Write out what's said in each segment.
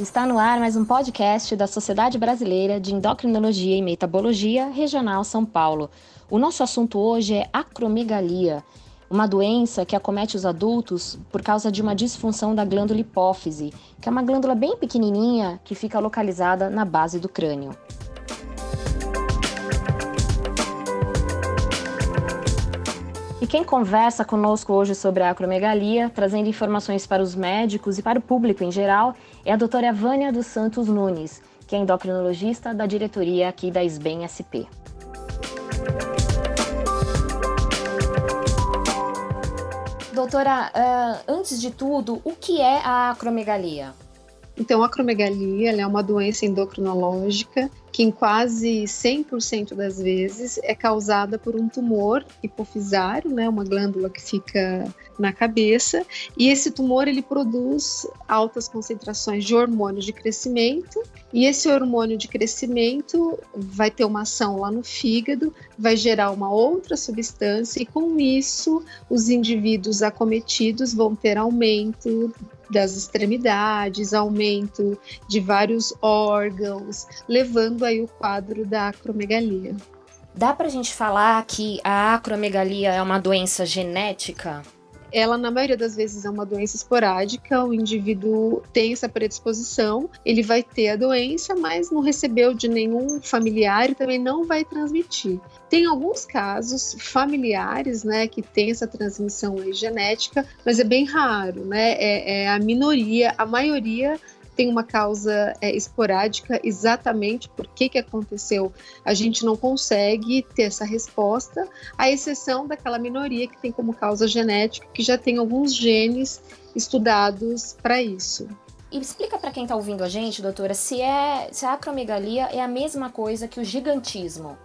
Está no ar mais um podcast da Sociedade Brasileira de Endocrinologia e Metabologia Regional São Paulo. O nosso assunto hoje é acromegalia, uma doença que acomete os adultos por causa de uma disfunção da glândula hipófise, que é uma glândula bem pequenininha que fica localizada na base do crânio. E quem conversa conosco hoje sobre a acromegalia, trazendo informações para os médicos e para o público em geral, é a doutora Vânia dos Santos Nunes, que é endocrinologista da diretoria aqui da SBEM SP. Doutora, uh, antes de tudo, o que é a acromegalia? Então, a acromegalia é uma doença endocrinológica que em quase 100% das vezes é causada por um tumor hipofisário, né, uma glândula que fica na cabeça, e esse tumor ele produz altas concentrações de hormônio de crescimento, e esse hormônio de crescimento vai ter uma ação lá no fígado, vai gerar uma outra substância e com isso os indivíduos acometidos vão ter aumento das extremidades, aumento de vários órgãos, levando aí o quadro da acromegalia. Dá para a gente falar que a acromegalia é uma doença genética? Ela na maioria das vezes é uma doença esporádica, o indivíduo tem essa predisposição, ele vai ter a doença, mas não recebeu de nenhum familiar e também não vai transmitir. Tem alguns casos familiares, né, que tem essa transmissão genética, mas é bem raro, né? É, é a minoria, a maioria tem uma causa é, esporádica, exatamente por que, que aconteceu, a gente não consegue ter essa resposta, à exceção daquela minoria que tem como causa genética, que já tem alguns genes estudados para isso. E explica para quem está ouvindo a gente, doutora, se, é, se a acromegalia é a mesma coisa que o gigantismo.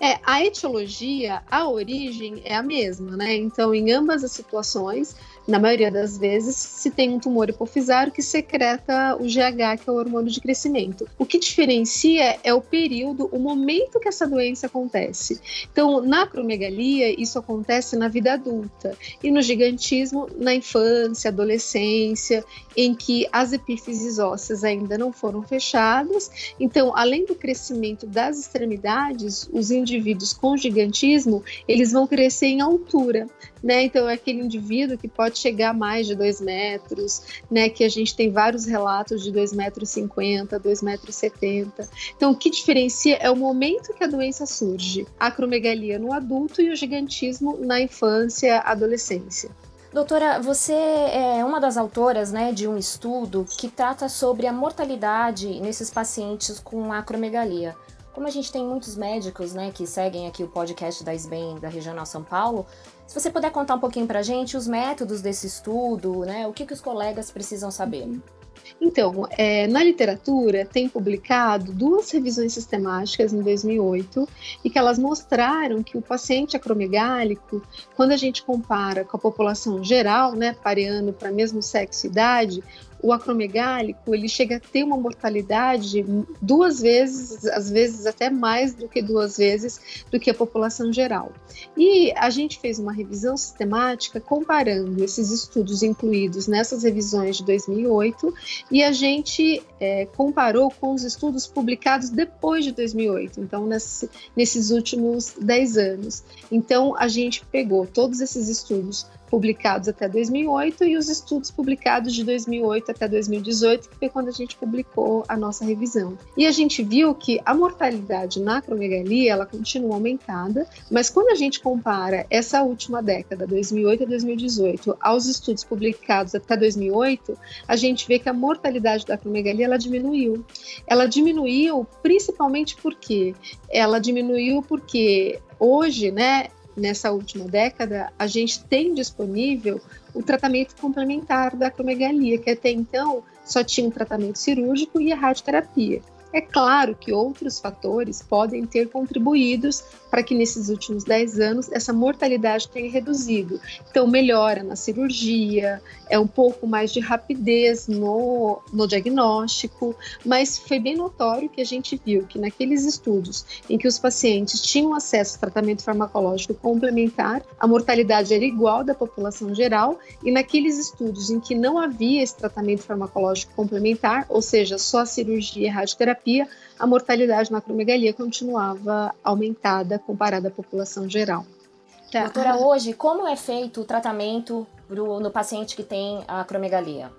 É, a etiologia, a origem é a mesma, né? Então, em ambas as situações, na maioria das vezes, se tem um tumor hipofisário que secreta o GH, que é o hormônio de crescimento. O que diferencia é o período, o momento que essa doença acontece. Então, na acromegalia, isso acontece na vida adulta, e no gigantismo, na infância, adolescência, em que as epífises ósseas ainda não foram fechadas. Então, além do crescimento das extremidades, os indivíduos com gigantismo, eles vão crescer em altura né? Então é aquele indivíduo que pode chegar a mais de 2 metros, né? Que a gente tem vários relatos de 2,50 metros, 2,70 metros. Então o que diferencia é o momento que a doença surge. A acromegalia no adulto e o gigantismo na infância, adolescência. Doutora, você é uma das autoras né, de um estudo que trata sobre a mortalidade nesses pacientes com acromegalia. Como a gente tem muitos médicos né, que seguem aqui o podcast da SBEM da Regional São Paulo, se você puder contar um pouquinho para a gente os métodos desse estudo, né? O que, que os colegas precisam saber? Então, é, na literatura tem publicado duas revisões sistemáticas em 2008 e que elas mostraram que o paciente acromegálico, quando a gente compara com a população geral, né, pareando para mesmo sexo e idade, o acromegálico ele chega a ter uma mortalidade duas vezes, às vezes até mais do que duas vezes do que a população geral. E a gente fez uma revisão sistemática comparando esses estudos incluídos nessas revisões de 2008 e a gente é, comparou com os estudos publicados depois de 2008, então nesse, nesses últimos 10 anos. Então a gente pegou todos esses estudos publicados até 2008 e os estudos publicados de 2008 até 2018, que foi quando a gente publicou a nossa revisão. E a gente viu que a mortalidade na acromegalia, ela continua aumentada, mas quando a gente compara essa última década, 2008 a 2018, aos estudos publicados até 2008, a gente vê que a mortalidade da acromegalia ela diminuiu. Ela diminuiu principalmente porque ela diminuiu porque hoje, né, nessa última década, a gente tem disponível o tratamento complementar da acromegalia, que até então só tinha um tratamento cirúrgico e a radioterapia. É claro que outros fatores podem ter contribuído para que nesses últimos 10 anos essa mortalidade tenha reduzido. Então, melhora na cirurgia, é um pouco mais de rapidez no, no diagnóstico, mas foi bem notório que a gente viu que naqueles estudos em que os pacientes tinham acesso ao tratamento farmacológico complementar, a mortalidade era igual da população geral, e naqueles estudos em que não havia esse tratamento farmacológico complementar, ou seja, só a cirurgia e a radioterapia, a mortalidade na acromegalia continuava aumentada comparada à população geral. Tá. Doutora, hoje, como é feito o tratamento pro, no paciente que tem a acromegalia?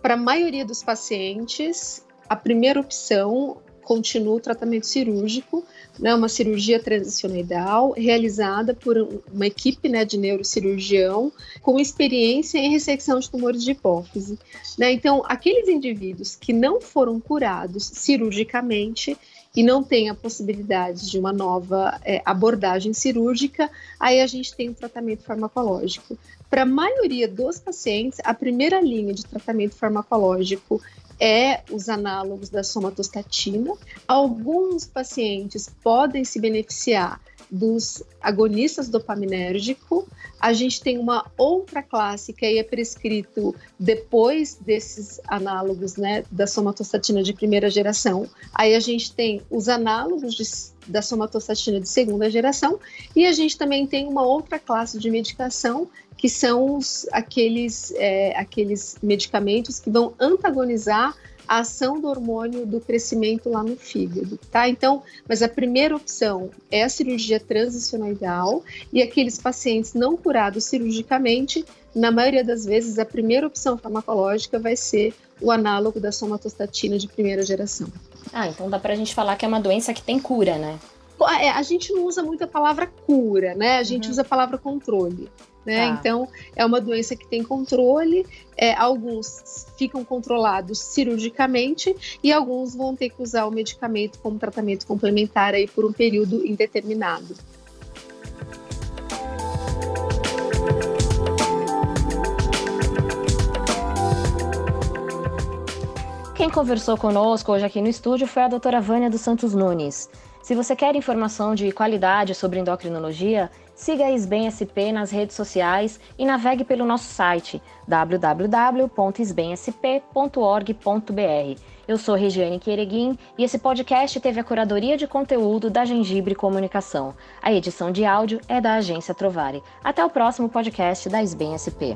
Para a maioria dos pacientes, a primeira opção continua o tratamento cirúrgico, né, uma cirurgia transicional realizada por uma equipe né, de neurocirurgião com experiência em ressecção de tumores de hipófise. Né? Então, aqueles indivíduos que não foram curados cirurgicamente e não têm a possibilidade de uma nova é, abordagem cirúrgica, aí a gente tem um tratamento farmacológico. Para a maioria dos pacientes, a primeira linha de tratamento farmacológico é os análogos da somatostatina. Alguns pacientes podem se beneficiar dos agonistas dopaminérgico. A gente tem uma outra classe que aí é prescrito depois desses análogos, né, da somatostatina de primeira geração. Aí a gente tem os análogos de, da somatostatina de segunda geração e a gente também tem uma outra classe de medicação que são os, aqueles, é, aqueles medicamentos que vão antagonizar a ação do hormônio do crescimento lá no fígado, tá? Então, mas a primeira opção é a cirurgia transicional e aqueles pacientes não curados cirurgicamente, na maioria das vezes a primeira opção farmacológica vai ser o análogo da somatostatina de primeira geração. Ah, então dá pra gente falar que é uma doença que tem cura, né? É, a gente não usa muito a palavra cura, né? A gente uhum. usa a palavra controle. Né? Tá. Então, é uma doença que tem controle, é, alguns ficam controlados cirurgicamente e alguns vão ter que usar o medicamento como tratamento complementar aí por um período indeterminado. Quem conversou conosco hoje aqui no estúdio foi a doutora Vânia dos Santos Nunes. Se você quer informação de qualidade sobre endocrinologia, siga a SBEM SP nas redes sociais e navegue pelo nosso site www.sbemsp.org.br. Eu sou Regiane Quereguim e esse podcast teve a curadoria de conteúdo da Gengibre Comunicação. A edição de áudio é da agência Trovare. Até o próximo podcast da SBEM SP.